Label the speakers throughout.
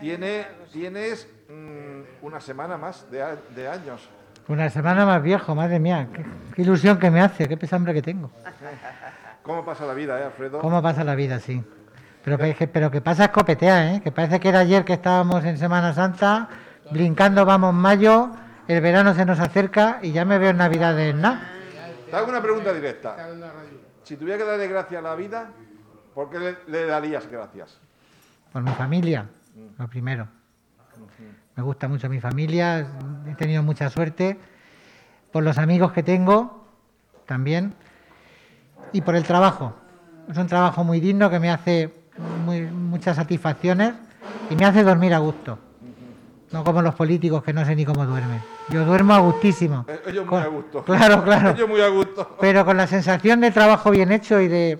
Speaker 1: tiene, tienes mm, una semana más de, de años.
Speaker 2: Una semana más viejo, madre mía. Qué, qué ilusión que me hace, qué pesambre que tengo.
Speaker 1: ¿Cómo pasa la vida, eh, Alfredo?
Speaker 2: ¿Cómo pasa la vida, sí? Pero que, pero que pasa escopetea, ¿eh? Que parece que era ayer que estábamos en Semana Santa, brincando vamos mayo, el verano se nos acerca y ya me veo en Navidades, ¿no?
Speaker 1: Te hago una pregunta directa. Si tuviera que darle gracias a la vida, ¿por qué le, le darías gracias?
Speaker 2: Por mi familia, lo primero. Me gusta mucho mi familia, he tenido mucha suerte. Por los amigos que tengo, también. Y por el trabajo. Es un trabajo muy digno que me hace muy- muchas satisfacciones y me hace dormir a gusto. No como los políticos que no sé ni cómo duermen. Yo duermo a gustísimo.
Speaker 1: Eh, Ellos muy
Speaker 2: Con-
Speaker 1: a gusto.
Speaker 2: Claro, claro.
Speaker 1: Ellos muy a gusto.
Speaker 2: Pero con la sensación de trabajo bien hecho y de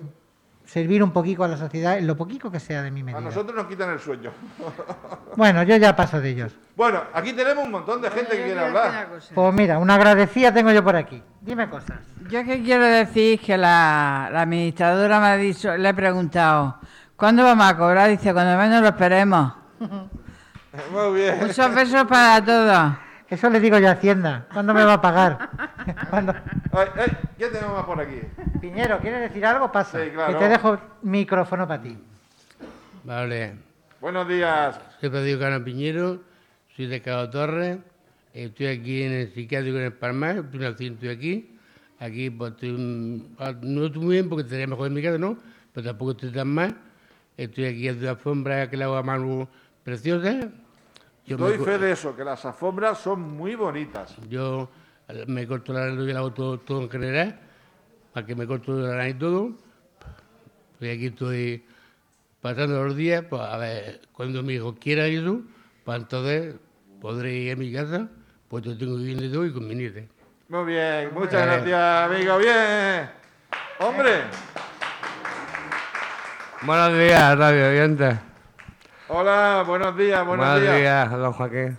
Speaker 2: servir un poquito a la sociedad, en lo poquito que sea de mi
Speaker 1: A
Speaker 2: medida.
Speaker 1: nosotros nos quitan el sueño.
Speaker 2: Bueno, yo ya paso de ellos.
Speaker 1: Bueno, aquí tenemos un montón de gente que quiere hablar.
Speaker 2: Pues mira, una agradecida tengo yo por aquí. Dime cosas.
Speaker 3: Yo que quiero decir que la, la administradora me ha dicho, le he preguntado, ¿cuándo vamos a cobrar? Dice, cuando menos lo esperemos.
Speaker 1: Muy bien.
Speaker 3: Muchos besos para todos.
Speaker 2: Eso le digo yo a Hacienda. ¿Cuándo me va a pagar? ¿Cuándo?
Speaker 1: Ay, ay, ¿Qué tenemos más por aquí?
Speaker 2: Piñero, ¿quieres decir algo? Pasa.
Speaker 1: Sí, claro.
Speaker 2: Que te dejo micrófono para ti.
Speaker 4: Vale,
Speaker 1: Buenos días.
Speaker 4: soy Pedro Cano Piñero, soy de Cabo Torres, estoy aquí en el psiquiátrico en el Palmar, estoy aquí. Aquí pues, estoy, ah, no estoy muy bien porque estaría mejor en mi casa, ¿no? Pero tampoco estoy tan mal. Estoy aquí en la alfombra que le hago a mano preciosa. Yo
Speaker 1: Doy fe de eso, que las alfombras son muy bonitas.
Speaker 4: Yo eh, me corto la nariz y la hago todo, todo en general, para que me corto la nariz y todo. Y aquí estoy pasando los días, pues a ver, cuando mi hijo quiera y eso, pues entonces podré ir a mi casa, pues yo tengo vivienda y todo y con mi nieta.
Speaker 1: Muy bien, muchas
Speaker 4: Bien.
Speaker 1: gracias, amigo. Bien. Hombre,
Speaker 4: Buenos días, Radio Oyentes.
Speaker 1: Hola, buenos días, buenos, días.
Speaker 4: don Joaquín.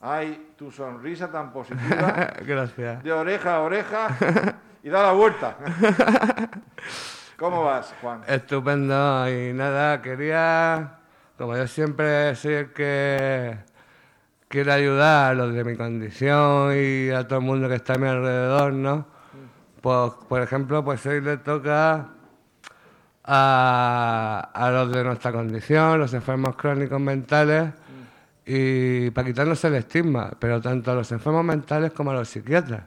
Speaker 1: Ay, tu sonrisa tan positiva,
Speaker 4: Gracias.
Speaker 1: de oreja a oreja, y da la vuelta. ¿Cómo vas, Juan?
Speaker 4: Estupendo. Y nada, quería, como yo siempre soy el que quiere ayudar a los de mi condición y a todo el mundo que está a mi alrededor, ¿no? Pues, por ejemplo, pues hoy le toca a, a los de nuestra condición, los enfermos crónicos mentales, y para quitarnos el estigma, pero tanto a los enfermos mentales como a los psiquiatras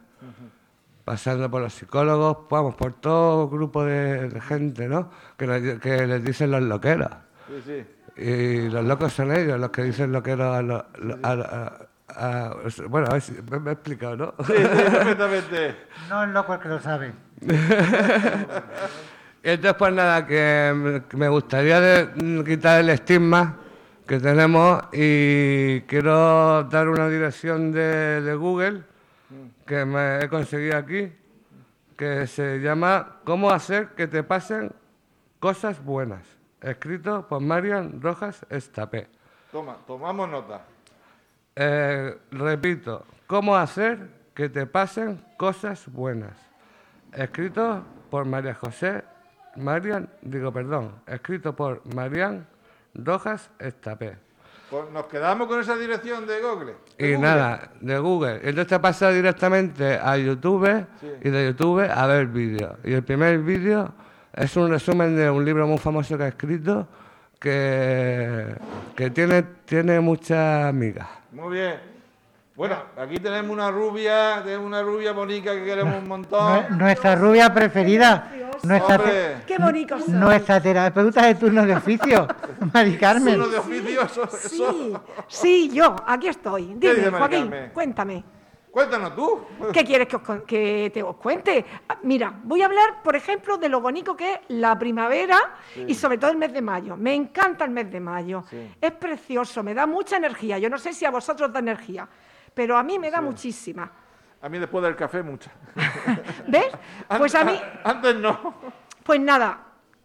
Speaker 4: pasando por los psicólogos, vamos, por todo grupo de, de gente, ¿no? Que, nos- que les dicen los loqueros.
Speaker 1: Sí, sí.
Speaker 4: Y los locos son ellos, los que dicen loqueros a los... a- a- a- bueno, a ver si me, me he explicado, ¿no?
Speaker 1: Sí, sí, perfectamente.
Speaker 2: No es loco el que lo sabe.
Speaker 4: Entonces, pues nada, que me- gustaría de- mm, quitar el estigma que tenemos y quiero dar una dirección de, de Google que me he conseguido aquí, que se llama ¿Cómo hacer que te pasen cosas buenas? Escrito por Marian Rojas Estapé.
Speaker 1: Toma, tomamos nota.
Speaker 4: Eh, repito, ¿cómo hacer que te pasen cosas buenas? Escrito por María José, Marian, digo perdón, escrito por Marian Rojas Estapé.
Speaker 1: Pues nos quedamos con esa dirección de Google. de
Speaker 4: Y
Speaker 1: Google.
Speaker 4: nada, de Google. Entonces te pasa directamente a YouTube
Speaker 1: Sí.
Speaker 4: y de YouTube a ver vídeos. Y el primer vídeo es un resumen de un libro muy famoso que ha escrito que, que tiene, tiene muchas migas.
Speaker 1: Muy bien. Bueno, aquí tenemos una rubia, tenemos una rubia bonita que queremos un montón.
Speaker 2: Nue- Nuestra rubia preferida. Nuestra, te-
Speaker 5: Qué bonito
Speaker 2: nuestra terapeuta de turno de oficio, Mari Carmen.
Speaker 1: uno de oficio, eso, eso.
Speaker 5: Sí, sí, yo, aquí estoy.
Speaker 1: ¿Qué
Speaker 5: Dime, Joaquín,
Speaker 1: Carmen?
Speaker 5: cuéntame.
Speaker 1: Cuéntanos tú.
Speaker 5: ¿Qué quieres que, os que te os cuente? Ah, Mira, voy a hablar, por ejemplo, de lo bonito que es la primavera y sobre todo el mes de mayo. Me encanta el mes de mayo.
Speaker 1: Sí.
Speaker 5: Es precioso, me da mucha energía. Yo no sé si a vosotros da energía, pero a mí me da muchísima.
Speaker 1: A mí después del café mucha.
Speaker 5: ¿Ves? Pues a mí,
Speaker 1: Antes no.
Speaker 5: pues nada,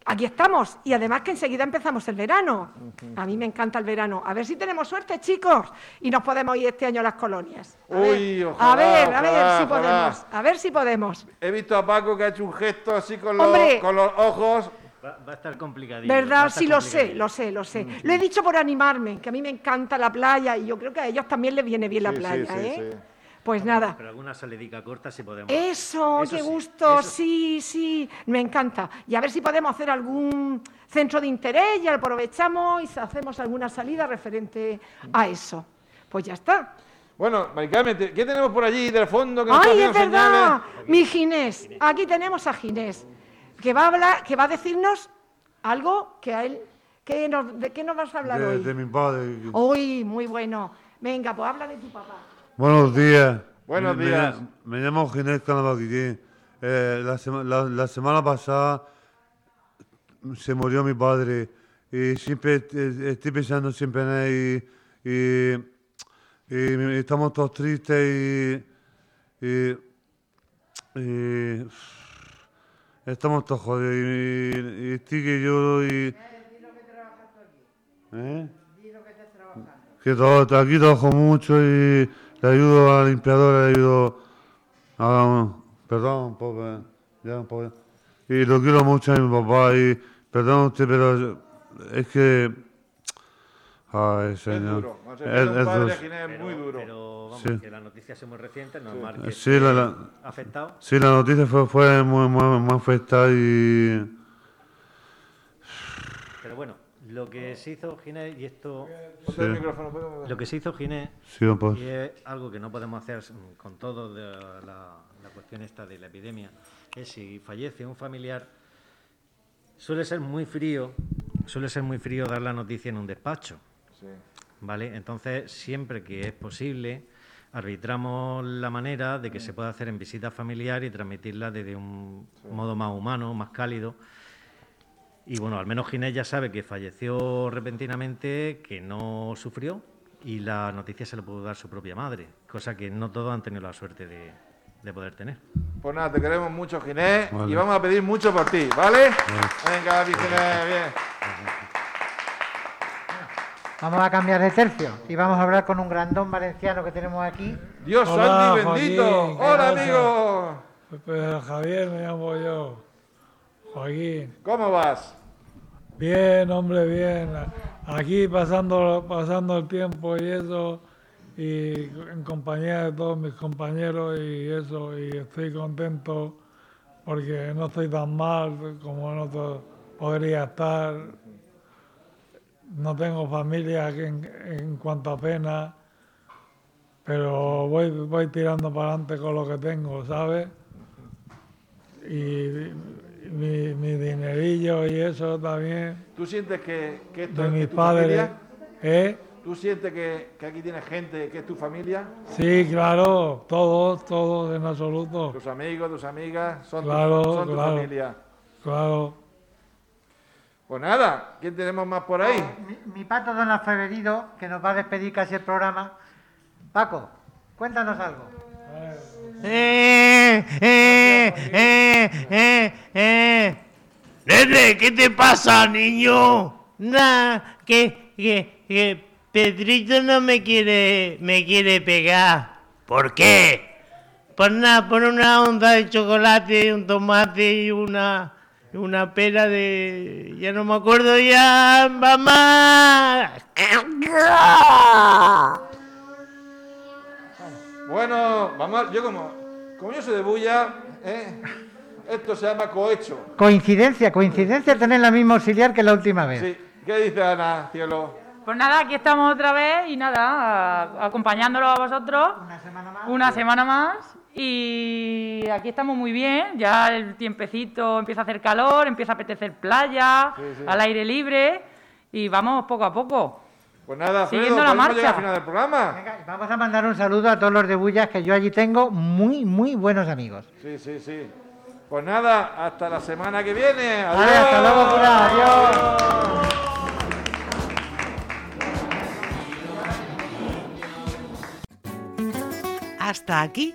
Speaker 5: aquí estamos. Y además que enseguida empezamos el verano. A mí me encanta el verano. A ver si tenemos suerte, chicos, y nos podemos ir este año a las colonias. A
Speaker 1: Uy,
Speaker 5: ver,
Speaker 1: ojalá,
Speaker 5: a ver, a ver
Speaker 1: ojalá,
Speaker 5: si podemos. A ver si podemos.
Speaker 1: He visto a Paco que ha hecho un gesto así con los,
Speaker 5: Hombre.
Speaker 1: con los ojos.
Speaker 6: Va, va a estar a
Speaker 5: ¿Verdad?
Speaker 6: estar
Speaker 5: Sí, lo sé, lo sé, lo sé. Lo he dicho por animarme, que a mí me encanta la playa y yo creo que a ellos también les viene bien la
Speaker 1: Sí,
Speaker 5: playa,
Speaker 1: sí,
Speaker 5: ¿eh?
Speaker 1: sí.
Speaker 5: Pues nada.
Speaker 6: Pero alguna saledica corta si podemos.
Speaker 5: Eso,
Speaker 6: Eso
Speaker 5: qué
Speaker 6: sí,
Speaker 5: gusto,
Speaker 6: eso
Speaker 5: sí, sí, me encanta. Y a ver si podemos hacer algún centro de interés y aprovechamos y hacemos alguna salida referente a eso. Pues ya está.
Speaker 1: Bueno, Maricarmen, ¿te- ¿qué tenemos por allí del fondo que nos está
Speaker 5: ¡Ay, es verdad!
Speaker 1: señales?
Speaker 5: Mi Ginés. Aquí tenemos a Ginés, que va a hablar, que va a decirnos algo que a él. que nos- ¿De qué nos vas a hablar
Speaker 7: de,
Speaker 5: hoy?
Speaker 7: de mi padre.
Speaker 5: Uy, muy bueno. Venga, pues habla de tu papá.
Speaker 7: Buenos días.
Speaker 1: Buenos
Speaker 7: Me-
Speaker 1: días.
Speaker 7: Me, me llamo Ginés Canavaquillín. Eh, la, sema- la, la semana pasada se murió mi padre y siempre estoy pensando siempre en él y, y- estamos todos tristes y, y- y estamos todos jodidos y, y- y estoy que lloro y... ¿Eh? que todo, aquí trabajo mucho y le ayudo a la limpiadora, le ayudo a... Perdón, un poco, ya un poco. Y lo quiero mucho a mi papá y perdón usted, pero es que... Ay,
Speaker 1: Es
Speaker 7: señor.
Speaker 1: duro.
Speaker 7: Es-
Speaker 1: padre
Speaker 7: duro.
Speaker 1: Es muy duro.
Speaker 6: Pero vamos,
Speaker 7: Sí.
Speaker 6: que la noticia es muy reciente, normal que
Speaker 7: Sí, la,
Speaker 6: afectado.
Speaker 7: sí, la noticia fue, fue muy, muy, muy afectada y...
Speaker 6: Pero bueno, lo que se hizo Ginés, y esto,
Speaker 7: Sí.
Speaker 6: lo que se hizo Ginés,
Speaker 7: Sí, no puedo.
Speaker 6: y es algo que no podemos hacer con todo de la, la cuestión esta de la epidemia, es si fallece un familiar, suele ser muy frío, suele ser muy frío dar la noticia en un despacho.
Speaker 1: Sí.
Speaker 6: ¿Vale? Entonces, siempre que es posible, arbitramos la manera de que se pueda hacer en visita familiar y transmitirla desde un modo más humano, más cálido. Y bueno, al menos Ginés ya sabe que falleció repentinamente, que no sufrió y la noticia se le pudo dar su propia madre, cosa que no todos han tenido la suerte de, de poder tener.
Speaker 1: Pues nada, te queremos mucho, Ginés, y
Speaker 7: Vale.
Speaker 1: vamos a pedir mucho por ti, ¿vale? Venga, mi Ginés, bien.
Speaker 2: Vamos a cambiar de tercio y vamos a hablar con un grandón valenciano que tenemos aquí.
Speaker 1: Dios
Speaker 8: Hola,
Speaker 1: santo y bendito.
Speaker 8: Joaquín, ¿qué
Speaker 1: Hola, amigo.
Speaker 8: Javier me llamo yo. Joaquín.
Speaker 1: ¿Cómo vas?
Speaker 8: Bien, hombre, bien. Aquí pasando, pasando el tiempo y eso, y en compañía de todos mis compañeros y eso, y estoy contento porque no estoy tan mal como en podría estar. No tengo familia en, en cuanto a pena, pero voy, voy tirando para adelante con lo que tengo, ¿sabes? Y mi, mi dinerillo y eso también
Speaker 1: ¿Tú sientes que, que esto
Speaker 8: de
Speaker 1: es
Speaker 8: mis
Speaker 1: tu
Speaker 8: padres.
Speaker 1: familia?
Speaker 8: ¿Eh?
Speaker 1: ¿Tú sientes que, que aquí tienes gente que es tu familia?
Speaker 8: Sí, claro, todos, todos en absoluto.
Speaker 1: Tus amigos, tus amigas, son, tu-
Speaker 8: Claro,
Speaker 1: tu
Speaker 8: claro.
Speaker 1: familia.
Speaker 8: Claro.
Speaker 1: Pues nada, ¿quién tenemos más por ahí?
Speaker 2: Mi, mi pato don Alfredo, que nos va a despedir casi el programa. Paco, cuéntanos algo.
Speaker 9: Eh, eh, eh, eh, eh. Nene, ¿qué te pasa, niño? Nada, que, que, que Pedrito no me quiere, me quiere pegar. ¿Por qué? Por nada, por una onza de chocolate, un tomate y una, y una pera de... Ya no me acuerdo ya, mamá.
Speaker 1: Bueno, vamos, a- yo como, como yo soy de Bulla, ¿eh? esto se llama cohecho.
Speaker 2: Coincidencia, coincidencia tener la misma auxiliar que la última vez.
Speaker 1: Sí. ¿Qué dice Ana, cielo?
Speaker 10: Pues nada, aquí estamos otra vez y nada, a- acompañándolo a vosotros
Speaker 2: Una semana más.
Speaker 10: una semana más y aquí estamos muy bien, ya el tiempecito empieza a hacer calor, empieza a apetecer playa,
Speaker 1: sí.
Speaker 10: al aire libre y vamos poco a poco.
Speaker 1: Pues nada,
Speaker 10: Siguiendo la marcha.
Speaker 1: llegar al final del programa.
Speaker 2: Venga, y vamos a mandar un saludo a todos los de Bullas, que yo allí tengo muy, muy buenos amigos.
Speaker 1: Sí, sí, sí. Pues nada, hasta la semana que viene.
Speaker 2: Vale, hasta luego, cura. Adiós.
Speaker 11: Hasta aquí